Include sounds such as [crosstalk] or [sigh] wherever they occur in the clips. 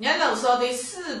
让老说的四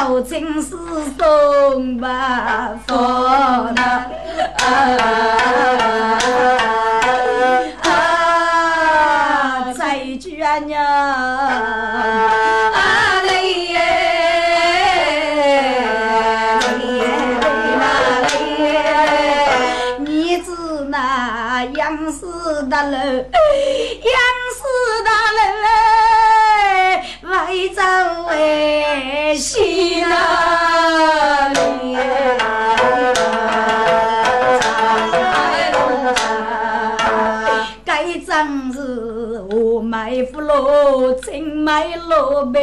要真是送吧，啊啊啊爱老妹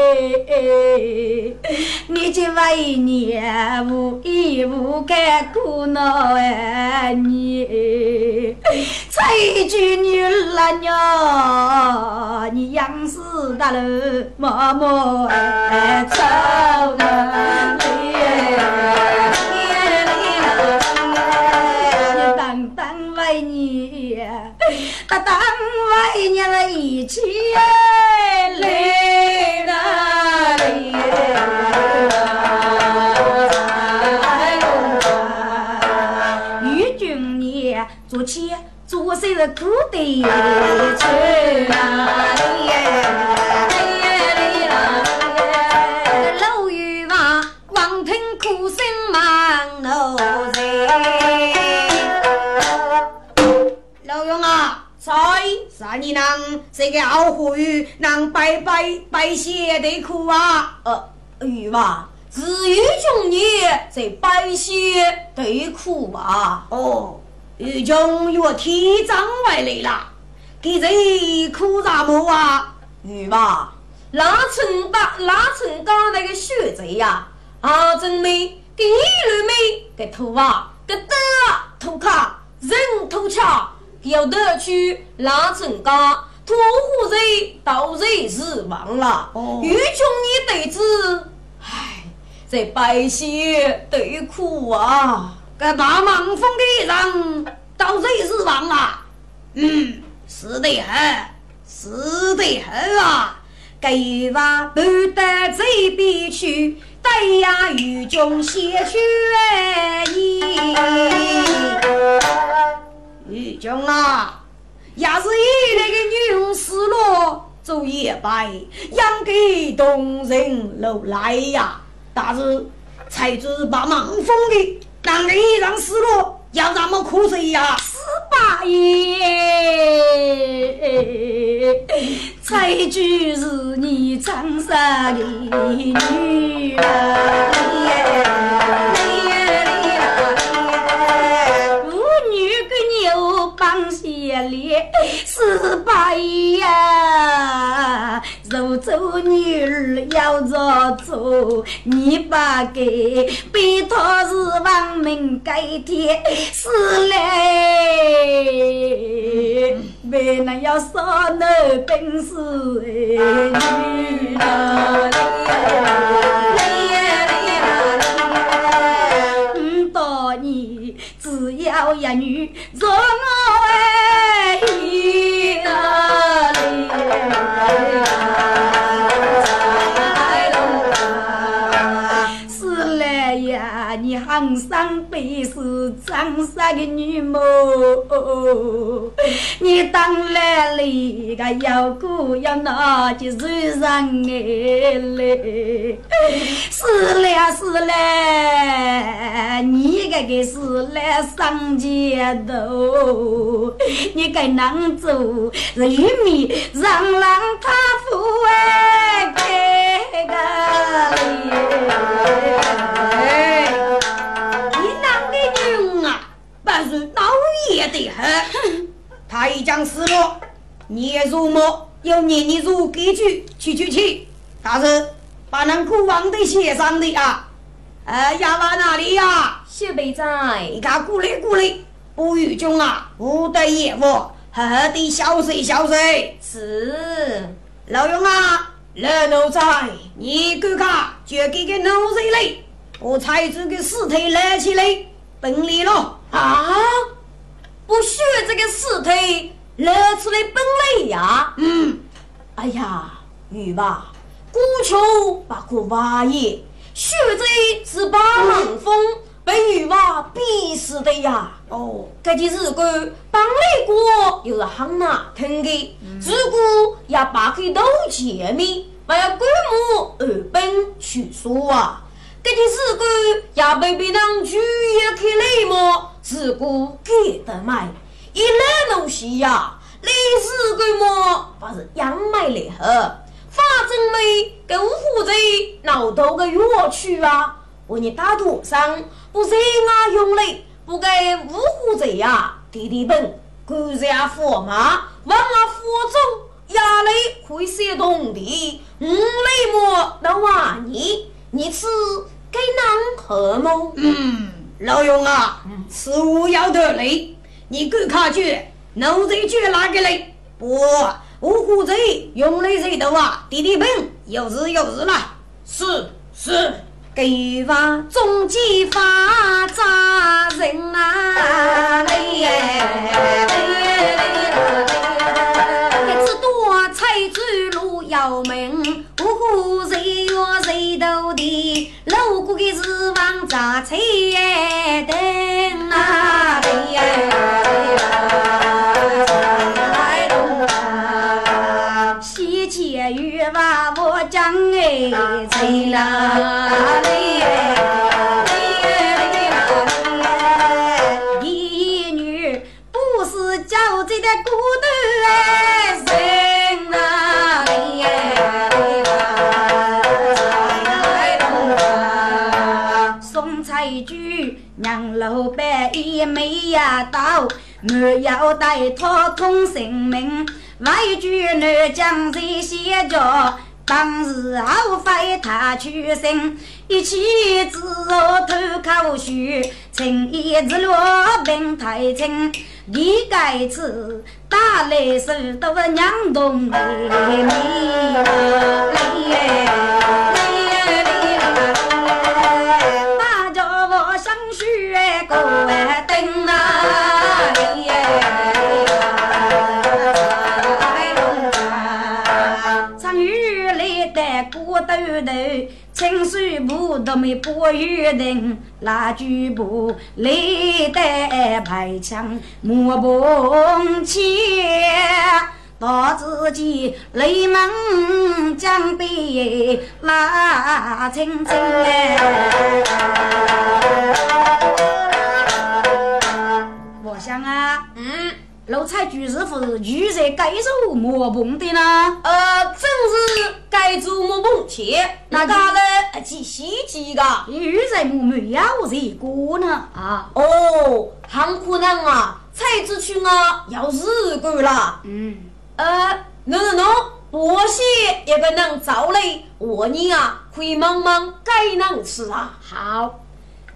你就为你无依无改苦恼哎你采菊女郎哟你央视大楼妈妈哎哎草你当当为你了一起来那里？与君你做起做谁的苦的去哪里？你能这个傲虎鱼，能白白白写的苦啊！呃，玉娃，至于中年在白写对苦吧？哦，玉中我提章外来了，给这苦啥么啊？玉娃，那陈大那陈家那个学贼呀，啊，真美，给一缕美，给头啊，给得头卡，人头卡。要得去拉成家，屠户人到人是亡了。欲穷你得知，唉，这百姓得苦啊！这大忙风的人到人是亡了。嗯，是的很，是的很啊！给娃不得这边去，待呀狱中写去意。玉中啊，要是一那个女红失落走夜白，养给东人楼来呀！但是才子把忙封的，让你让失落，要那么苦谁呀？十八爷，才子是你长沙的女要着做，你把给背托是亡命改天死嘞，为那要少那本事女儿五多年只要一女做我。长上辈是长沙的女模，你当然那个要姑要拿起手上眼泪。是了是了，你这个是来上街头，你该啷做是玉米让让他富哎，个。但是老爷的很，[laughs] 他一将失落，聂如墨要念你如给句，去去去，大是把那苦王的写上的啊，呃，押往哪里呀？小辈在，你看过来过来，不与君啊，不得业务，好好的小睡小睡。是，老勇啊，老奴才，你看看，就给个奴才来，我才这个尸体拿起来，本里了。啊！不学这个尸体惹出来本领呀！嗯，哎呀，玉娃，古求把个娃爷，学这是把冷风被女娃逼死的呀！哦，这件事干帮来过又是很难听的，如果要把开都前面，还要观摩二本去说啊！这件事干要被人拒也开来么？自古给得买，一来东西呀，历史规模不是养买来喝，反正没跟虎子闹头个乐趣啊！我你大土上，不热爱用力，不给五虎子呀，弟弟们，官家驸马，往啊府中压力会些动的，五雷么能话你，你吃给能喝么？嗯。老勇啊，此物要得来，你给卡去，奴才去拿个来。不，我虎贼用来谁头啊？弟弟们，有事有事了。是是，给娃中计发扎人啊！嘞珠路要门，五虎贼哟谁头的？路过的是王扎彩灯到，没要带他通性命，外句南将在写着。当时后悔他出生，一起自我偷口水，情义之路并太清，你该次打来手都娘动的你，大家我想学个灯啊！清水不都没不约定，拉锯步来得排枪莫碰切，到自己雷门将边拉清清我想啊，嗯，奴才就是不是女在该受莫碰的呢？呃，正是。该做木梦切，那个呢？几细几个？鱼在木没有这个呢啊！哦，很可能啊，才子去啊要日干了。嗯，呃，喏喏喏，我些一个能走嘞，我你啊可以忙忙该能吃啊。好，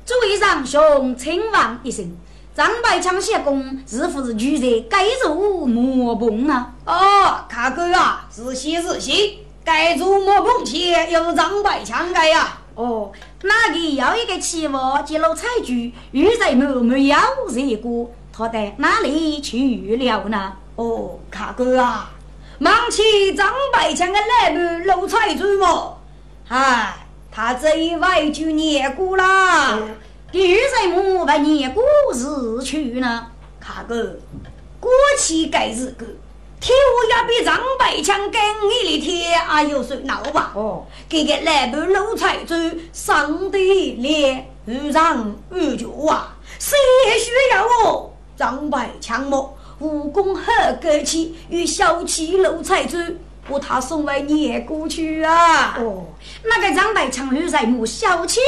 诸位长兄，请望一声，张百强谢公是不是住在该做木棚呢？哦，卡哥啊，仔细仔细。该住莫碰切，又是张百强盖呀！哦，那个有一个期望揭露彩菊，玉在某某要这个，他到哪里去了呢？哦，卡哥啊，忙起张百强的来部露彩珠么？哎，他这一外就念过了，玉在某不念过日去呢？卡哥，过去该日个。天我要比张白强更你的天，哎呦，说闹吧！哦，这个南部奴才主上得连二上二脚啊，谁需要我张白强么？武功很高气，与小气奴才主，把他送回念过去啊！哦，那个张白强女在母小气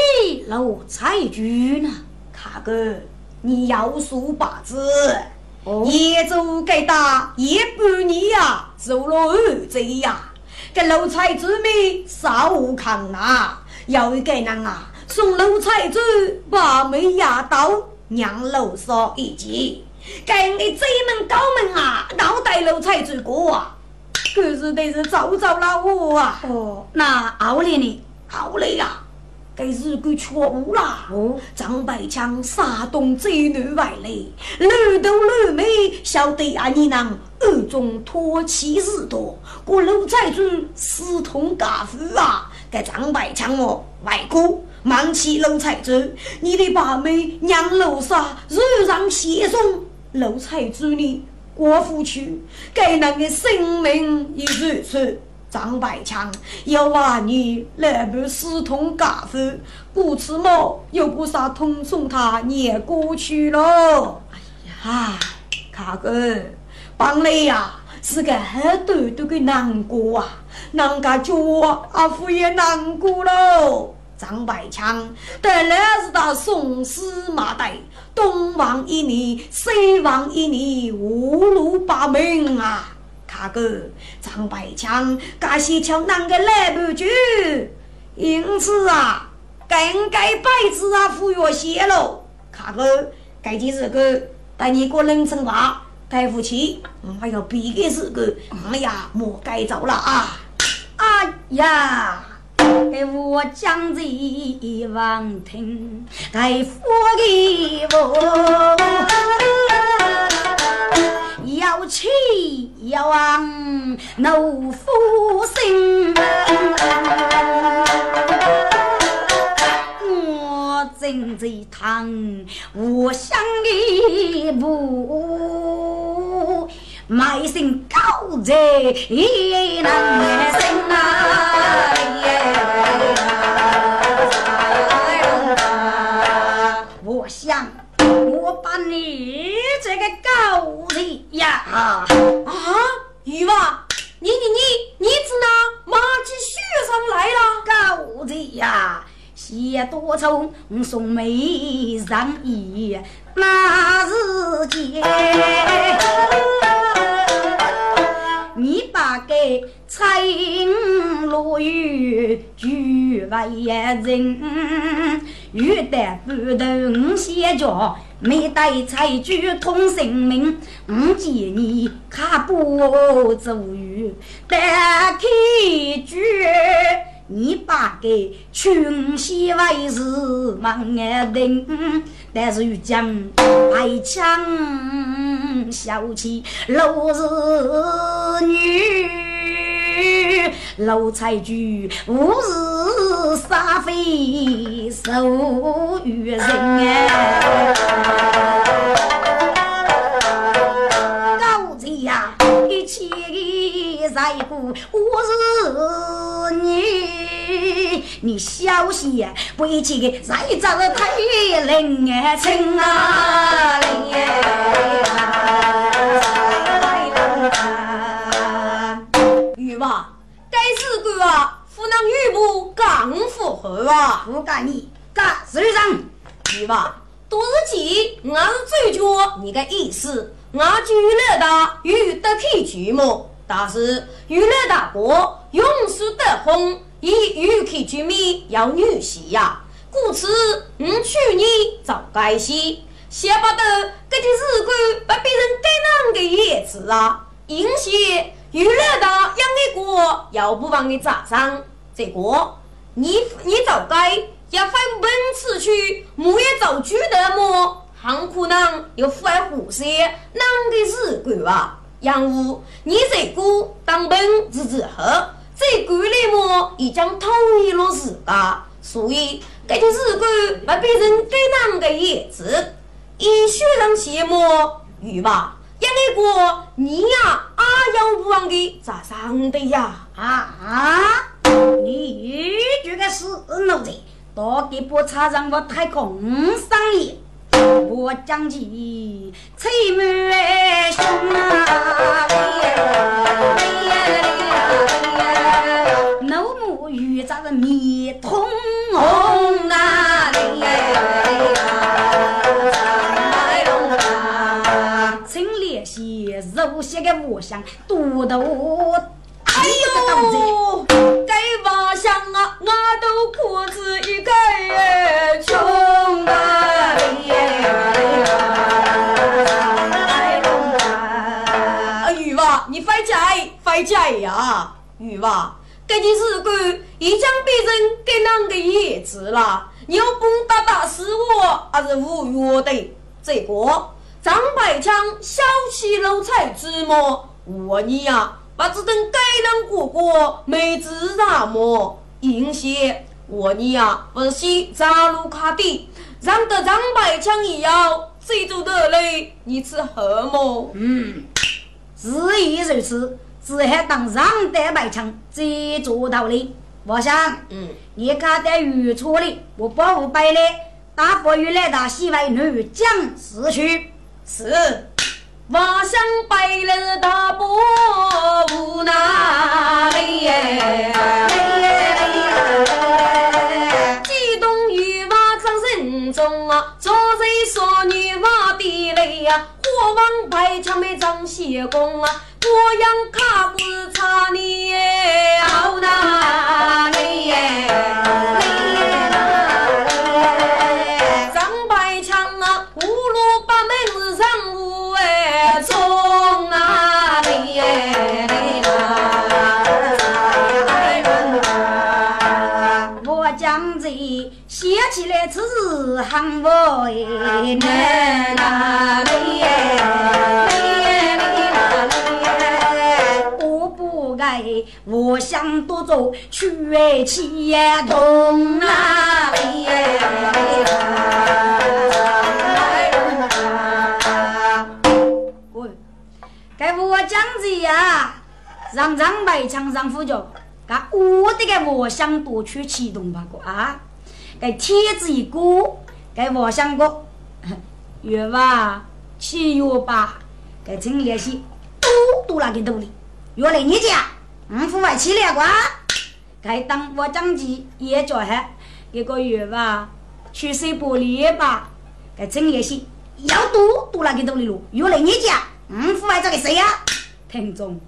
奴才主呢？卡哥，你要数八字。业主该打一半年呀，做了二贼呀，给奴才子们少看呐。有一个人啊，送奴才子把门压倒，让楼上一击。给你这门高门啊，脑袋奴才子过啊，可是得是早早了我啊。哦，那奥利呢？奥利呀！该日鬼错误了。哦，张白强杀东贼南外来，女都女美，晓得阿你能暗中托妻日多，我奴才主私通家父啊！该张白强哦，外公忙起奴才主，你的把妹娘楼上日让谢送奴才主呢，过府去，该人的性命已如此。张百强要娃你来不私通家父，故此么又不啥通送他撵过去喽。哎呀，卡哥，帮你呀是个很多多的难过啊，人家叫我阿父也难过喽。张百强得来是他送死马代，东王一年，西王一年，五路八门啊。大哥，张百强，这些条啷个来不及？因此啊，更该白纸啊，服药写喽。大哥，该件事个带你过农村吧，带不起，还要别个事个，哎呀，莫该走了啊！哎呀，给我讲这一望听，该佛给我。要气要昂怒夫心，我正在堂，我想一步，埋心高在难心啊！啊啊！玉娃，你你你你子呢？马起雪上来了，狗子呀！小写多愁送梅上衣，那是间。你把给彩云落雨，俱为人。欲得不头先脚，没带彩菊通性命。我见你看不走雨，但开句。你把给群仙为是忙眼定，但是遇见白枪小气老是女，老财主无事撒飞受于人哎，高贼呀，一切在乎我是你。你小心，背起个再找太灵儿情啊灵儿！是个啊，湖南玉部刚符合啊！我干你干事长，玉娃，多日起我是追究你的意思，我就乐大与得起剧目，但是娱乐大国永世得红。以玉客居民要女婿呀，故此我去年早该些，想不到这件事故把别人给啷个叶子啊？因些娱乐到养一个，要不帮你砸上这个，你你早该要翻本此去，莫也早举得么？很可能又爱胡些啷个事干啊？养父，你这个当本日日喝。这管理么已经统一了自家，所以这件事干把别人给啷个叶子，以学人羡慕，与吧，一个你呀，阿要不忘的咋上的呀？啊啊！你这个死奴才，到底不插上我太空上也。我讲起翠眉兄啊，老母与咱们面通红啊，系熟悉的我乡多多。哎呦，该瓦乡啊，我都裤子一个穷啊！玉娃，你快起快起呀！玉娃，这件事干已经被人该啷个样子了？你要不打打死我，还是无约的？这个张百强小气漏财之么？我你呀！把这等该人过过没自然么？应些我你呀，不是扎路卡的，让得张百强一样，谁做得嘞？你吃何么？嗯，自亦如此，只还当让得百强最做到嘞。我想，嗯，你看得愚错哩，我保护百嘞，大佛与来到西外女将死去，是。我想白了大伯无奈，激动欲望在人中啊，昨日说女娃的泪呀，火王白枪没张血功啊，我样卡不差你好难嘞。我哎，奶奶嘞，我不该我想多做缺气动啊嘞。喂，该我讲子呀，让张白枪上副脚，干我的个我想多去启动吧个啊。给帖子一个，给我想过，[laughs] 月吧，七月吧，给陈联系都都那个道理。原来你家，嗯，户外起来瓜，该当我长期也叫还，一个月吧，去水玻璃吧，该整夜些要多多那个多的路，又来你家，嗯，父爱这个谁呀？听众，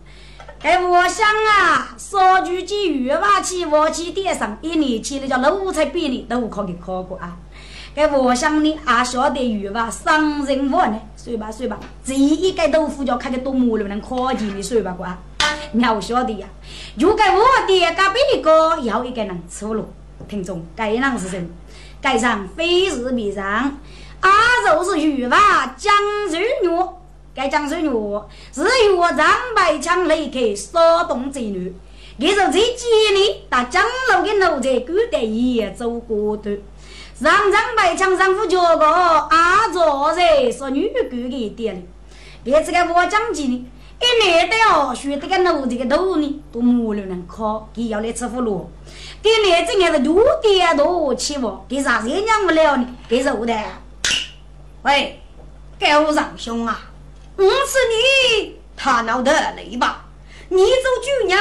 哎，我想啊，说句几月吧，去我去点上，一年起的叫奴才比你都可以考过啊。该我想你啊，晓得鱼吧，伤人我呢，说吧说吧，这一个豆腐就看个多么了能可见的说吧瓜，你还晓得呀？如果我的隔壁个要一个人出路，听众，该人是谁？该上非是必上，啊，就是鱼吧，江水女，该江水女。是与我张白枪离开山东之女，也是这几年到江楼的奴才古代也走过的。上张白墙上副脚个阿座人是女工的店里，别这个我讲起呢，一年都要学这个奴这个头呢，都木了能考，给要来吃葫芦，给年这个是六点多起我，给啥人养不了呢？给肉的。喂，狗上兄啊，我是你，他闹得累吧？你做主娘，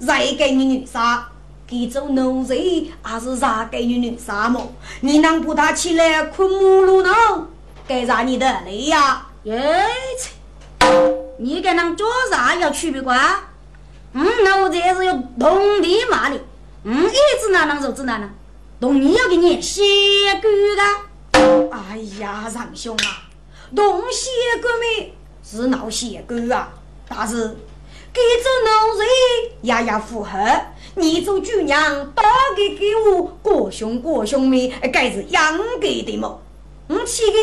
再给你女杀。你做奴才还是啥给你女啥么？你能不他起来困马路呢？该让你的累呀！耶切！你跟人做啥要区别关？嗯，奴才是要动地骂的。嗯，一直哪能就只哪能，动你要给你写歌的。哎呀，长兄啊，动写歌没是闹写歌啊，但是给做奴才也要符合。你做主娘，打给给我过兄过兄妹，该是养给的么？我起个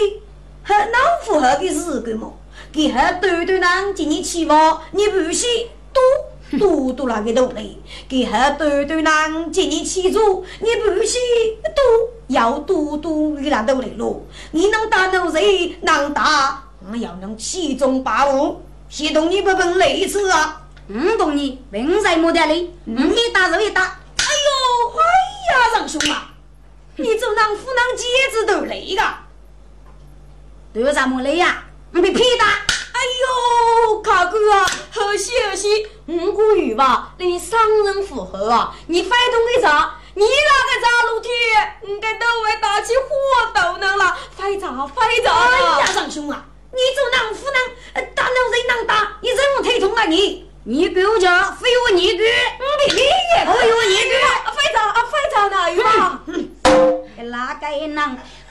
和老符合的日个么？给和对对人今年起码你不是多多多那个多嘞？给和对对人今年起足，你不是多要多多给那多嘞咯？你能打奴才能打，我要能其中把握，系统你不分类次啊！唔懂你，凭什么的嘞？嗯，一打就一打。哎呦，哎呀，长兄啊，你做囊虎囊戒指都累个，都有什么累呀？你别皮打。哎呦，卡哥啊，好些好些，五谷鱼吧，你商人符合啊！你发动个啥？你那个咋路天，你该都会打起火头呢了？快炸，快炸！哎呀，长兄啊，你做囊虎囊，打了人能打，你怎么推动啊你？你给我讲，非我你给，我比你也非我你给，非常啊非常的有啊。哪个人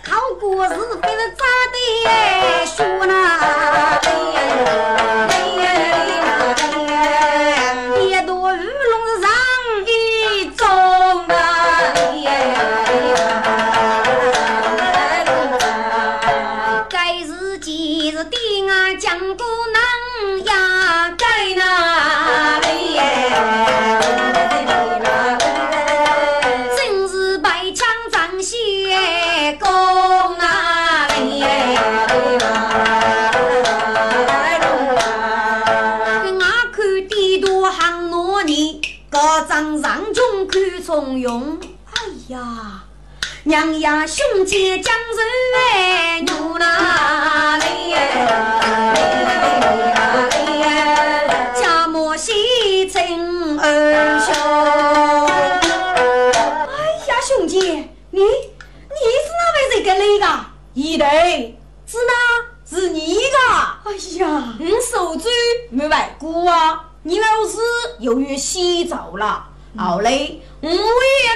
考过是非是咋的说呢？别从容，哎呀，娘呀，兄姐江人哎，牛哪里哎？家莫惜亲儿兄。哎呀，兄弟，你你是哪位人个来个？一对，是哪？是你个？哎呀，你手足没外过啊？你老是又去洗澡了？后来我也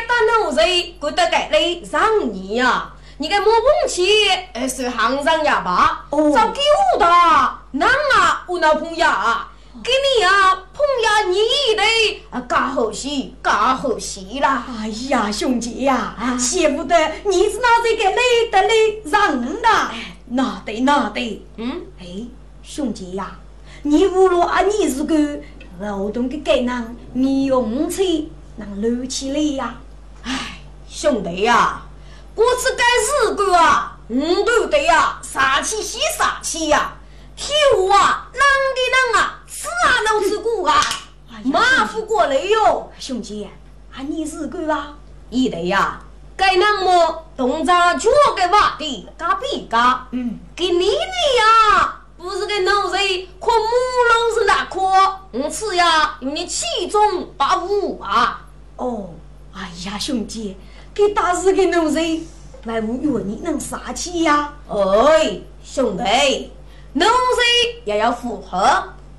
打奴才，觉得该来让你呀，你该莫碰气，呃，是行上哑巴，早给我的，那啊，我那朋友啊，给你呀，朋友你得啊，干好事，干好事啦！哎呀，兄弟呀，羡不得你是哪这个来的来让呐？那得那得，嗯，哎，兄弟呀，你无论啊，你是个。劳动的艰难，你用钱能留起来呀？哎，兄弟呀，我是该日子啊，你都得呀，杀气吸杀气呀！天我啊，啷的啷啊，吃啊能吃苦啊，马虎过来哟，兄弟，啊你是个啊？一得呀，该那么动作脚给挖的，嘎比嘎，嗯，给你的呀。不是个奴才，可母龙是哪颗？我吃呀，用你其中把五啊！哦，哎呀，兄弟，给打死个奴才，外无怨你能杀气呀？哎，兄弟，奴才也要符合，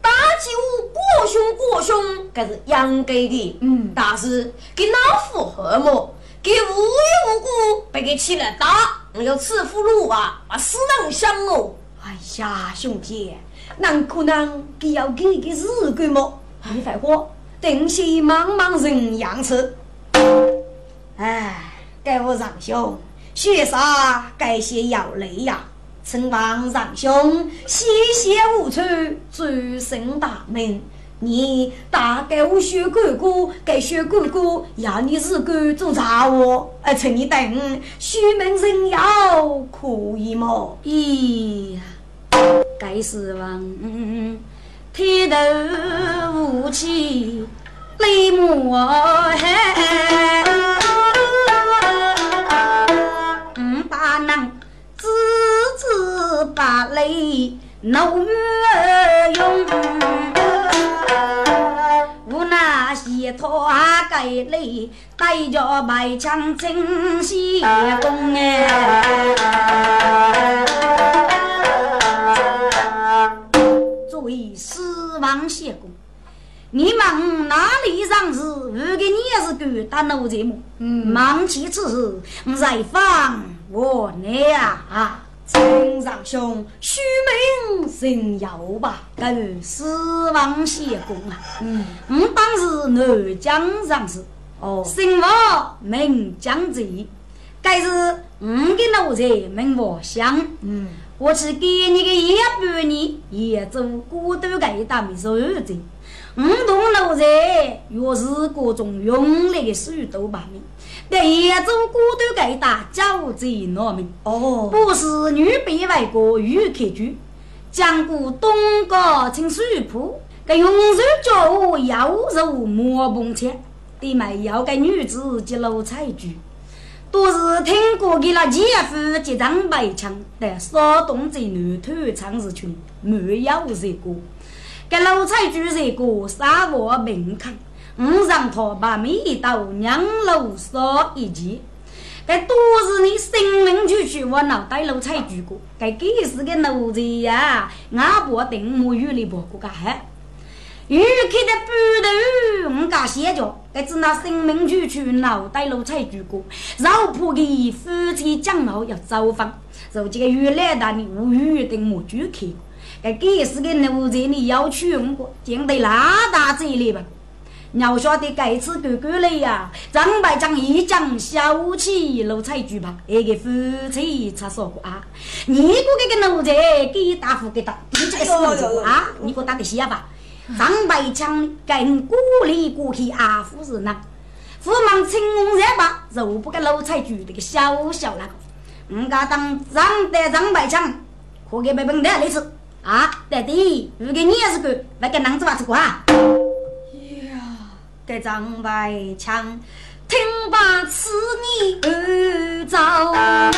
打起我过凶过凶，这是应该的。嗯但是给老符合么？给无缘无故被给起来打，我要吃俘虏啊，把死人想哦。哎呀，兄弟，哪可能给要给个日鬼么？你废话，等些茫茫人样子。哎，该我让兄，雪杀该些要累呀。承望让兄西邪无处，转身大门。你大概我学哥哥，该学哥哥要你日干做茶窝，而趁你等虚门人要可以么？咦呀，该是王铁头武器泪目海，五把囊支支把泪怒用。无那些拖该泪，带着白枪清西宫哎。死亡谢公，你们哪里上是五个你也是敢打奴才么？嗯，忙起此事，再放我来啊！陈上兄，虚名神妖吧？跟死亡谢公啊！嗯，我当是南疆上士，哦，姓王名江贼，该是我的奴才名王香。嗯，我去给你个一半年，也做孤独个一档受罪。五栋奴才若是各种用力的手都把命，但也做孤独个一大交贼难命。哦，不是女被外国欲开局，讲过东高清水铺，个用手教我妖柔莫碰切，对没有个女子及老彩菊。都是听过的那姐夫结张白枪，但骚动在南头长日群没有这个。给老彩菊这个沙漠门槛，五让他把每道娘楼烧一记。该都是你生命区区我脑袋老彩菊过，该给是个奴才呀，俺不定我与你不过个还。玉开的半头，我家写着，该只拿生命区区脑袋老彩菊过，绕破的夫妻讲好要走访，如今个越来大的无语的我就开过。该给是个奴才，你要去用过，见得那大嘴里吧。要晓得该次哥哥来呀，张白将一将小气露彩菊吧，那个夫妻才说过啊。你个这个奴才给打胡给打，你这个死子啊，你给我打的瞎吧。张白枪跟鼓励过去啊，夫人呐，夫忙青红热吧，肉不给露彩菊这个小小那个，我家当张得张白枪，可给别本的历史。啊，对的，如果你也是个，那个男子娃子过啊。呀，这张白枪，听罢此你二招啊！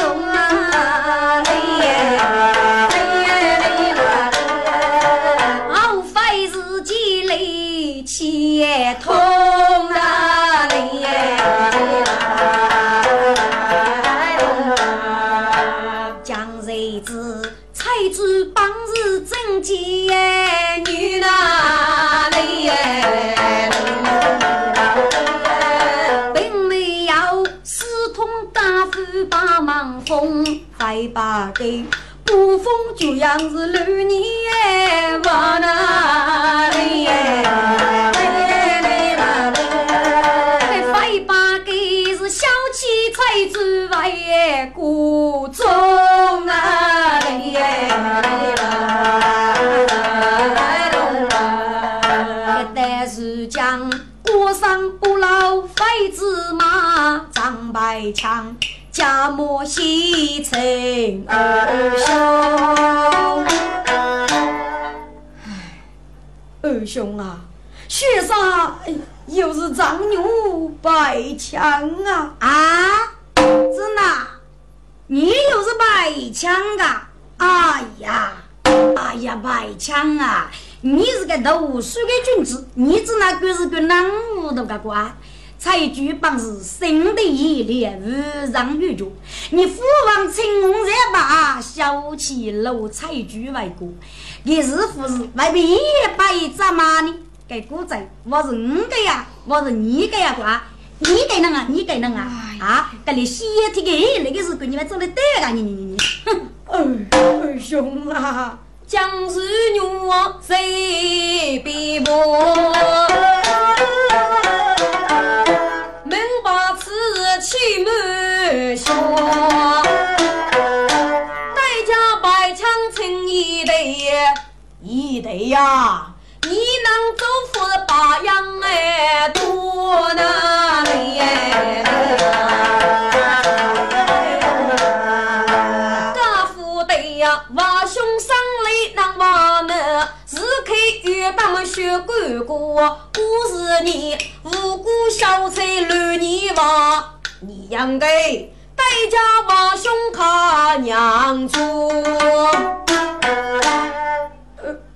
兄啊，雪山又是张牛白枪啊！啊，真的？你又是白枪啊？哎呀，哎呀，白枪啊！你是个读书的君子，你只那个是个啷糊涂个瓜？采菊本是生的一列无上玉脚。你父王青红热把小气露采菊为歌，你是不是？外边一百只马呢？给古仔，我是你的呀，我是你的呀，瓜，你给弄啊，你给弄啊，啊，给你洗体给那个是给你们做的对啊，你你你你，二，二 [laughs] 兄啊，将士女谁比不？呀。你能走夫八样哎，多难嘞！家父对呀，娃兄生来能娃呢，是开月当学干过，不是你无辜小菜乱你娃，你应该带家娃兄看娘做。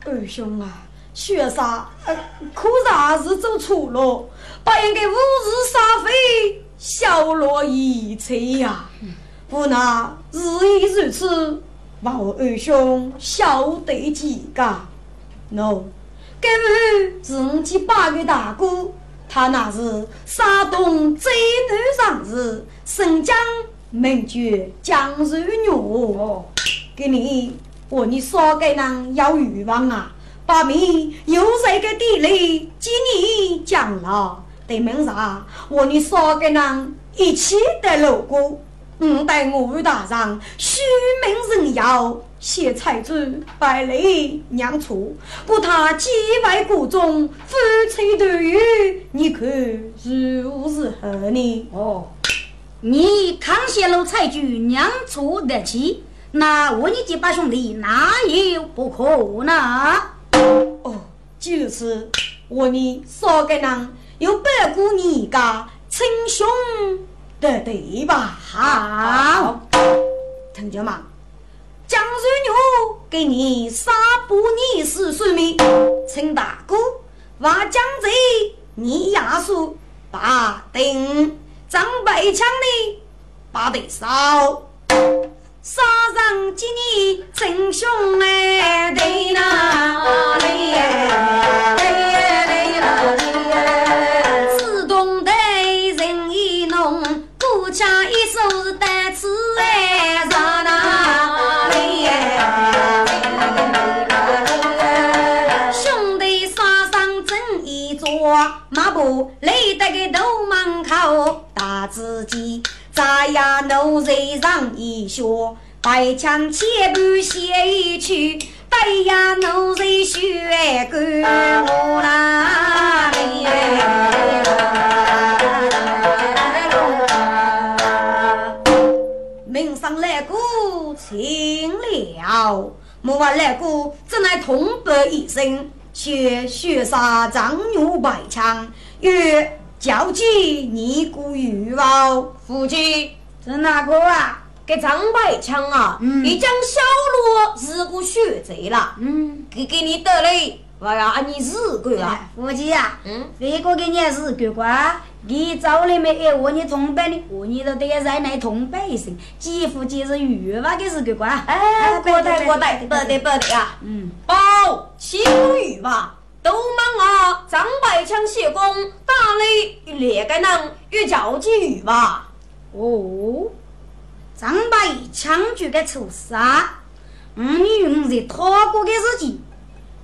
二二兄啊。雪杀，可是还是走错了，不应该五日杀飞，小落一切呀！无奈日已如此，望二兄晓得几个根本是五七八个大哥，他那是山东最南上日，生姜名绝江水女，给你和你说给人要欲望啊！把命又在个地里，今年降了。对门上，我你三个人一起得路过。五代我大人，虚名人妖，谢财主，百里娘处，不他几外国中，夫妻对语，你看如何呢？哦，你康熙路财主娘处得起，那我你几把兄弟哪有不可呢？哦，就是，我呢少个人有百过年家称兄的对吧？好，听见吗？江水牛给你杀不你是算命，陈大哥，挖江贼你亚叔把定张白枪的把得少。杀人几年真凶哎，对哪里哎？自动的人一弄，孤家一手是单子哎，杀哪里哎？兄弟杀上真一桌，马步累得个头门口，打自己。咱呀，奴才上一学，白枪千步写一曲，白呀，奴才学歌我啦名上来过请了，莫话来过，只乃同白一声，却血杀张女白枪，曰。交际你古玉宝，夫妻是哪个啊？给张百强啊！你将小罗是个血贼了。嗯，给给你得嘞，我要按你日鬼啊！夫妻啊，嗯，别个给你日过瓜，你早里面哎我你同辈的，我你都得在那同班一声，几夫妻是玉娃的日过瓜。哎，过得过得，不得不得啊！嗯，包七个玉娃。都忙啊！张百强谢工打雷，列个人与交际遇吧。哦，张百强就该出杀，五女五日拖过的日子，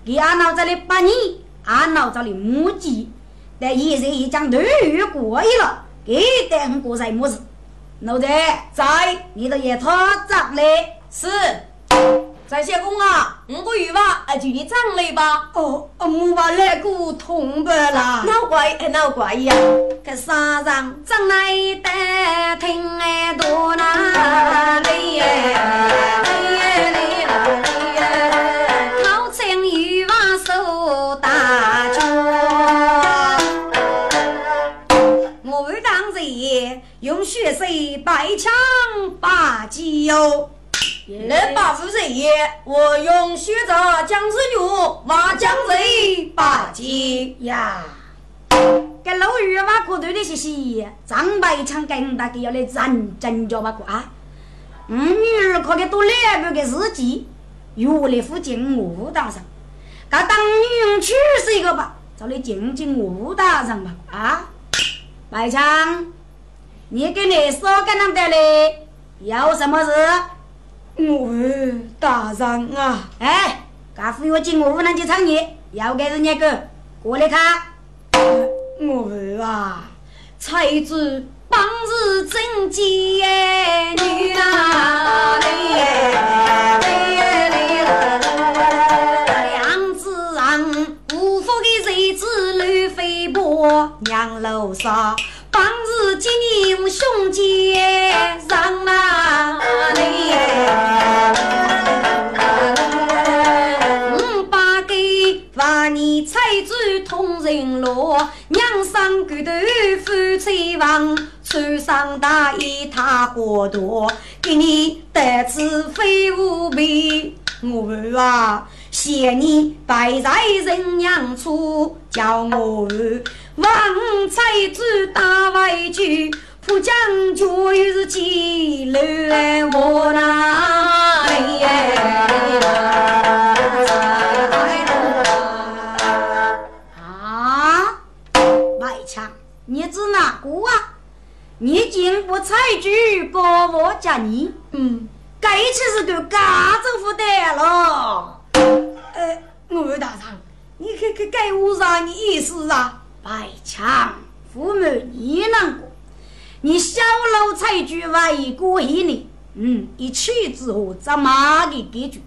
给俺老子里八年，俺老子里母鸡，但现在已将六月过去了，给等过在么事？老子在，你的也他咋嘞？是。在谢公啊，五个月吧，哎，就你长来吧。哦，我把那个痛白了。哪怪哎，哪怪呀？这山上长来的听哎多难哩哎，哎，老陈玉娃手大脚，我当日用血色白枪把鸡哟。来把夫人爷，我用血着姜子牛挖将贼把鸡呀。给老鱼嘛，过头的些些，张百强跟大家要来认真教嘛过啊。嗯，女儿可给多两个个日记，约来附近武大上，噶当女婿是一个吧，找来进进武大上吧啊。白强，你给你说跟他们的嘞，有什么事？我大人啊，哎，噶副约进武南去创业，要给人家个过来看。我啊，才子帮日真吉女啊，两子人无福的日子乱飞波，娘楼上今年我兄姐上哪里？万年财主通人路，娘生骨头夫妻房，穿上大衣踏花多，给你得知非无比。我儿啊，谢你摆在人娘处，叫我儿王财主打外句，不将就又是几来我哪你指哪个啊？你竟不采菊，高我家你？嗯，该次是个家政府的了。呃，我大人，你可可该我啥你意思啊？白强，父母你难过，你小楼采菊为过一年，嗯，一去之后怎么的结局？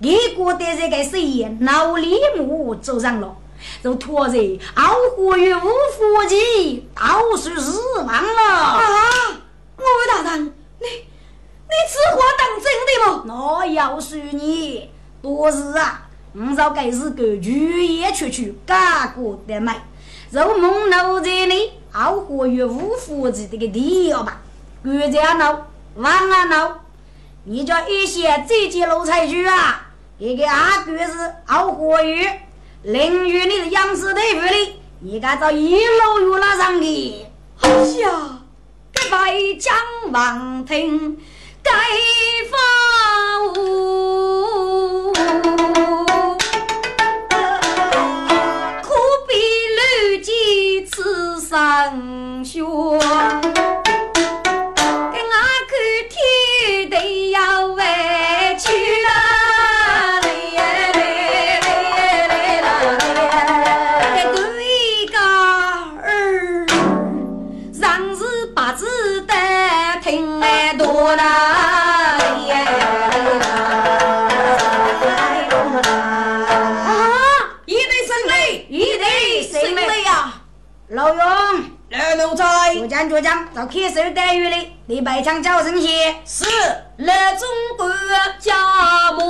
你过得这个谁也脑里木走上了。就拖着熬活于无福气，到处死亡了啊！我位大人，你你此话当真的不？那要是你多日啊，我早该是个雨夜出去干过的买，肉梦楼这里熬活于无福气这个地方吧，国家闹，万安闹，你叫一些这些奴才去啊，一个阿哥是熬活于。淋雨你是杨氏队伍里，你敢找一路月拉上的？哎呀，这白将王听该发无，吃上学。主将主将，找看守待遇哩，李白强叫声些。是来中国家母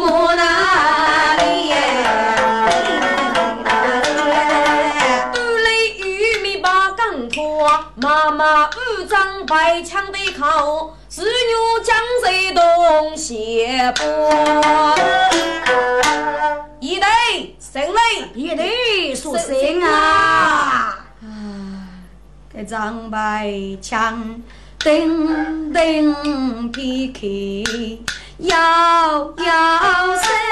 母哪里？玉米把钢拖，妈妈五张白枪的口，子女将谁东斜坡？张白墙，叮叮皮皮，摇摇身，[laughs]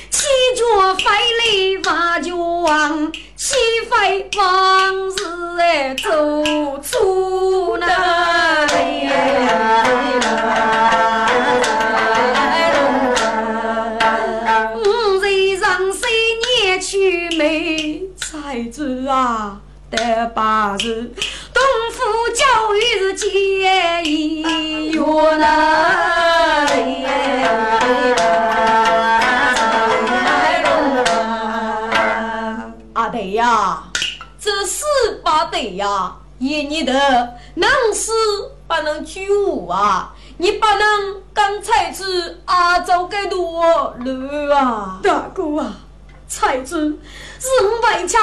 一脚飞来瓦匠王，岂非王事哎？做出难了。上山去啊，得把事。你的能死不能去舞啊，你不能跟才子阿走给多了啊！大哥啊，才子是五百枪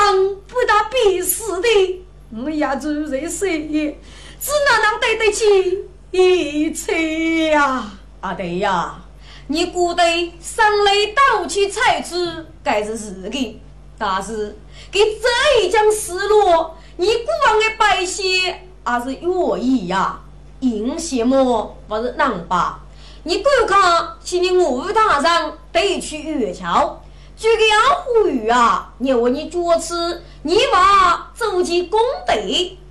不打必死的，我也只在谁也，只哪能对得起一切呀？阿对呀，你估得上来盗取财子该是是的，但是给这一将失落，你古往的百姓还是愿意呀。应些么不是难吧？你观看，今年武大上得去月桥，这个要呼吁啊！你为你主持，你把走进公德，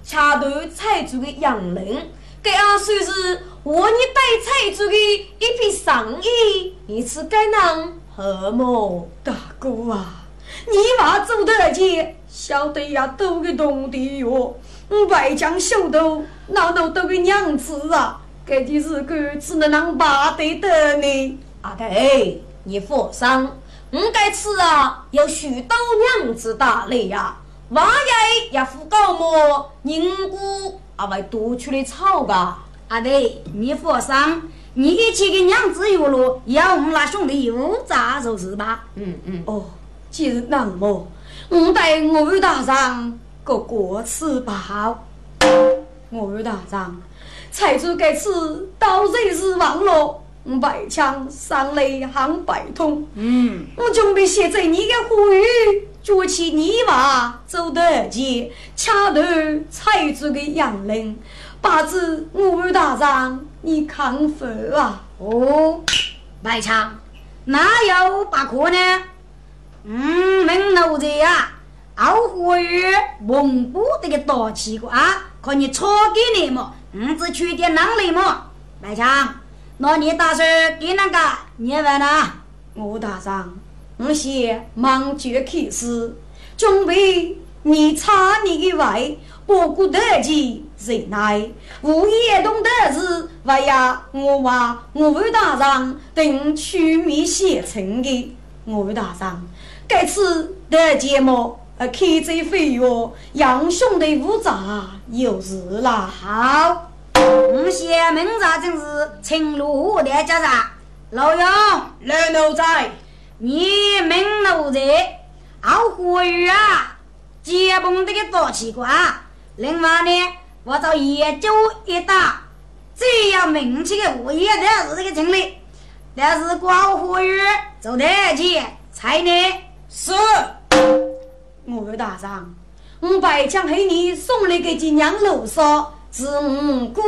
掐断财主的杨林，给俺算是我你带财主的一批生意，你是该能何么？大哥啊，你话走得急，晓得呀，都给懂的哟。我外将秀逗，哪能都给娘子啊？这的日子只能让爸得得呢。阿弟，你放心，我这次啊有许多娘子打理呀。万一要付高么，宁姑阿会多出来炒吧。阿弟，你放心，你一起给娘子有路，要我们那兄弟有咋就是吧？嗯嗯。哦，既然那么，我带我大上。个过此吧，我大长，财主该次到日是亡了，白枪上来喊白通。嗯，我准备写在你的呼吁，举起泥瓦走得急，掐断财主的阳铃，把子我大长你看否啊！哦，白枪哪有把可呢？嗯，门楼子呀。熬活鱼，蒙古这个大气瓜，可你炒给你么？你只缺点能力么？白强，那你打算给那个你问呢？我打算，我先忙决开始，准备你差你的外，不顾得及忍耐，无也懂得是为呀，我话我大上等取米写成的，我大上该次的节目。呃，开这飞哟，杨兄弟无杂有事啦。好，我先明察正是青路的家长，老杨，老奴在，你明奴在，好活鱼啊，接蹦这个大奇怪。另外呢，我找研究一打，这样名气的物业的是这个经理，但是光活鱼走得起，才呢是。我大长，我白将黑你送来给金娘楼上，是五姑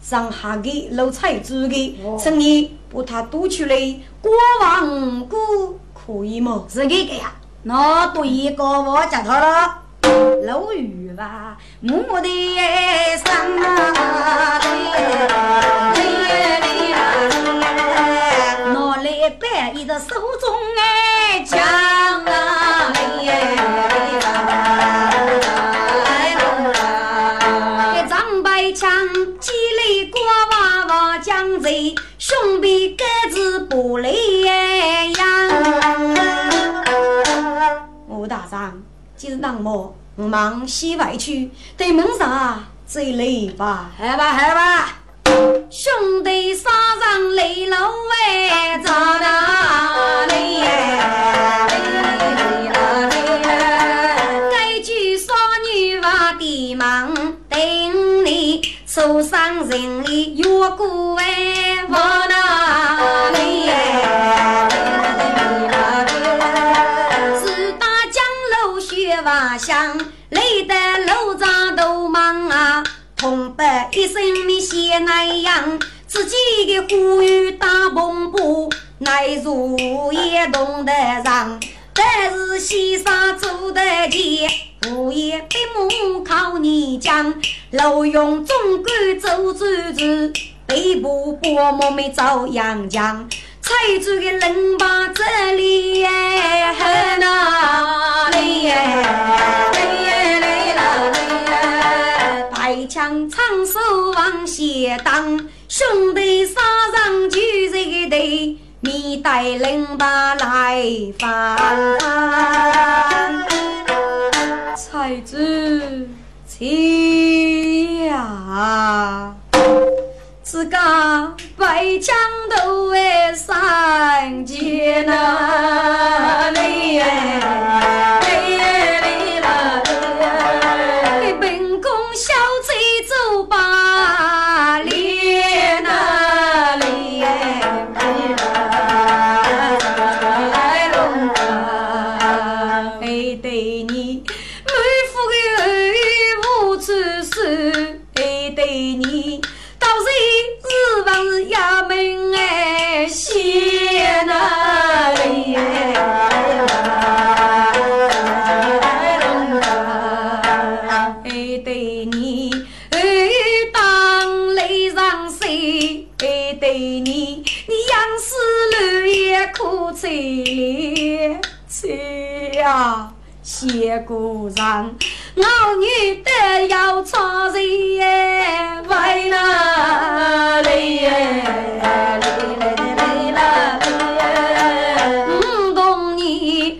上下的老财主的，请你把他夺出来，过往五姑可以吗？是这个呀，那多一个我叫他了，老雨吧，我的生啊，拿来摆一个手中哎我来呀！吴大长，今日那么忙西外去，对门上再来吧，来吧，来吧！兄弟山上雷楼外，找哪里？该句少女话的忙，等你受伤人里越过哎。往哪雪瓦香，累得楼上都忙啊。痛不一身的谢那样，自己的呼吁大篷布，乃如也懂得上。但是先生走得急，我也闭目靠你讲，路用总管走转转。北部伯母没遭阳江，财主的人把这里哎，哪里哎，来来来来。枪长手往下挡，兄弟杀上就这对，你带领把来放。才子，起呀！是讲白墙头哎，三姐那里哎。上街那里哎。谢姑娘，我女的要唱谁耶？为哪里耶？来来来来来！五同年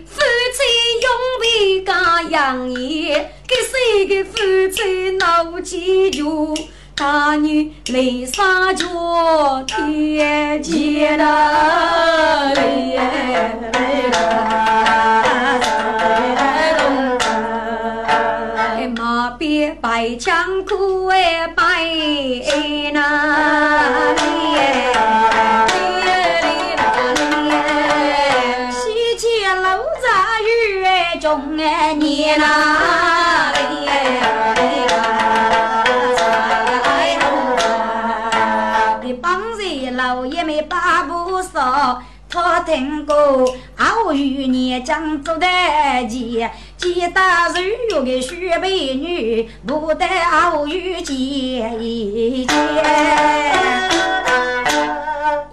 夫妻永别家养业，给谁个夫妻闹几句？大女泪洒脚，天见哪里耶？白枪苦哎白那里西街楼在雨中哎你那听过傲玉年将做的姐，姐打柔弱的小美女，不得傲玉见一见。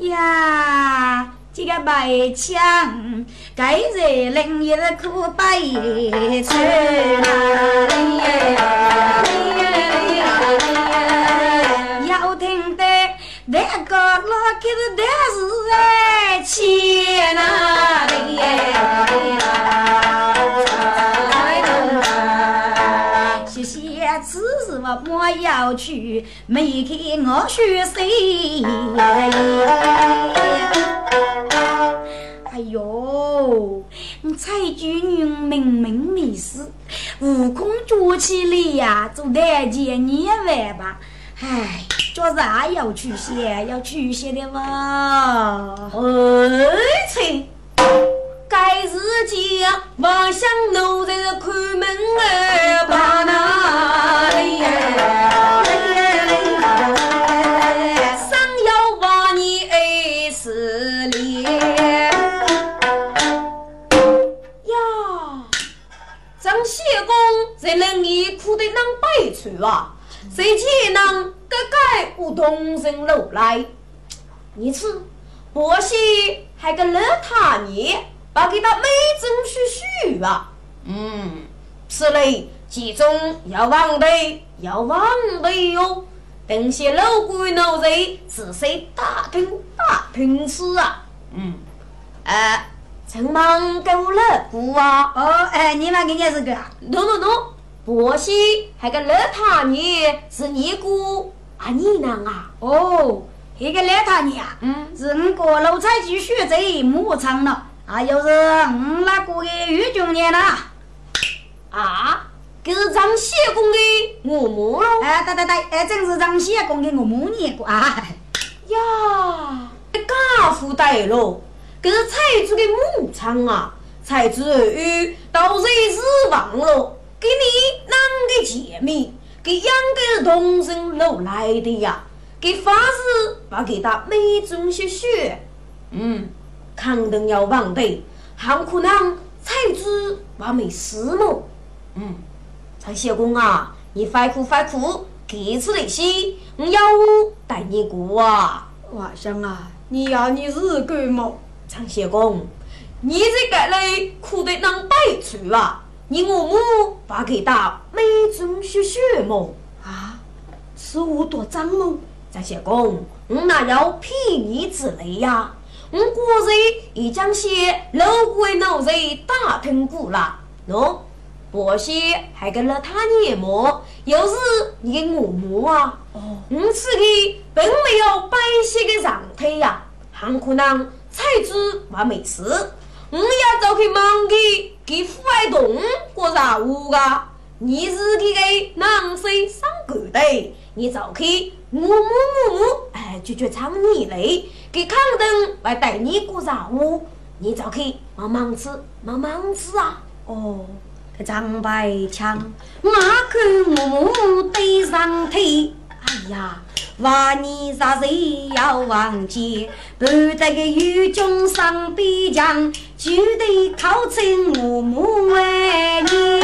呀，这个白枪，该在另一苦悲愁要听得那个老给的是哎，钱哪里哎谢谢，此事我莫要去，没给我学谁？哎呦，蔡军女明明没事，悟空捉起来呀，做大件你玩吧。唉，做啥要取些，要取些的嘛。哎，亲，该日间望乡奴在看门儿把那里？三要望你二十年。呀，张谢公在那里哭得能悲催啊！谁且能个盖无东升楼来？你此伯西还个乐他你，把给他美中许许啊！嗯，是嘞其中要忘的要忘的哟。等些老鬼老贼仔细打听打听吃啊！嗯，哎，陈忙够了不啊？哦，哎，你们给你是个？no no no。婆媳还个乐他女是你姑啊你娘啊？哦，那个乐他女啊，嗯，是我过路才去学贼牧场了，啊，又是我那个的玉中年了，啊，这是张谢公的我母喽，哎，对对对，哎，正是张谢公的我母年过啊，呀，家父带喽，这是财主的牧场啊，财主儿女到谁死亡了？给你啷个见面？给养个同生路来的呀？给发誓把给他美中些血。嗯，肯定要忘的，还可能才知把没死么？嗯，长谢公啊，你快哭快哭，给次那些，我要带你过啊。外甥啊，你要你日干么？长谢公，你这个嘞哭得能悲催啊！你我母把给打美中学学么？啊，是我多脏么？张相公，我哪有骗你之类呀？我果然已将些老鬼老人打听过了，喏，伯些还跟了他年么？又是你的我母啊！哦，我此个并没有白皙的上腿呀，很可能才知还没事。我要走去忙去给父爱动过任务啊！你是给个男生上狗的，你走去我母我母哎，就就唱你嘞，给康登来带你过任务，你走去忙忙吃忙忙吃啊！哦，张白枪，马看我母对上腿，哎呀，万年杀谁要忘记？不得个有军上边疆，就得靠亲父母爱念。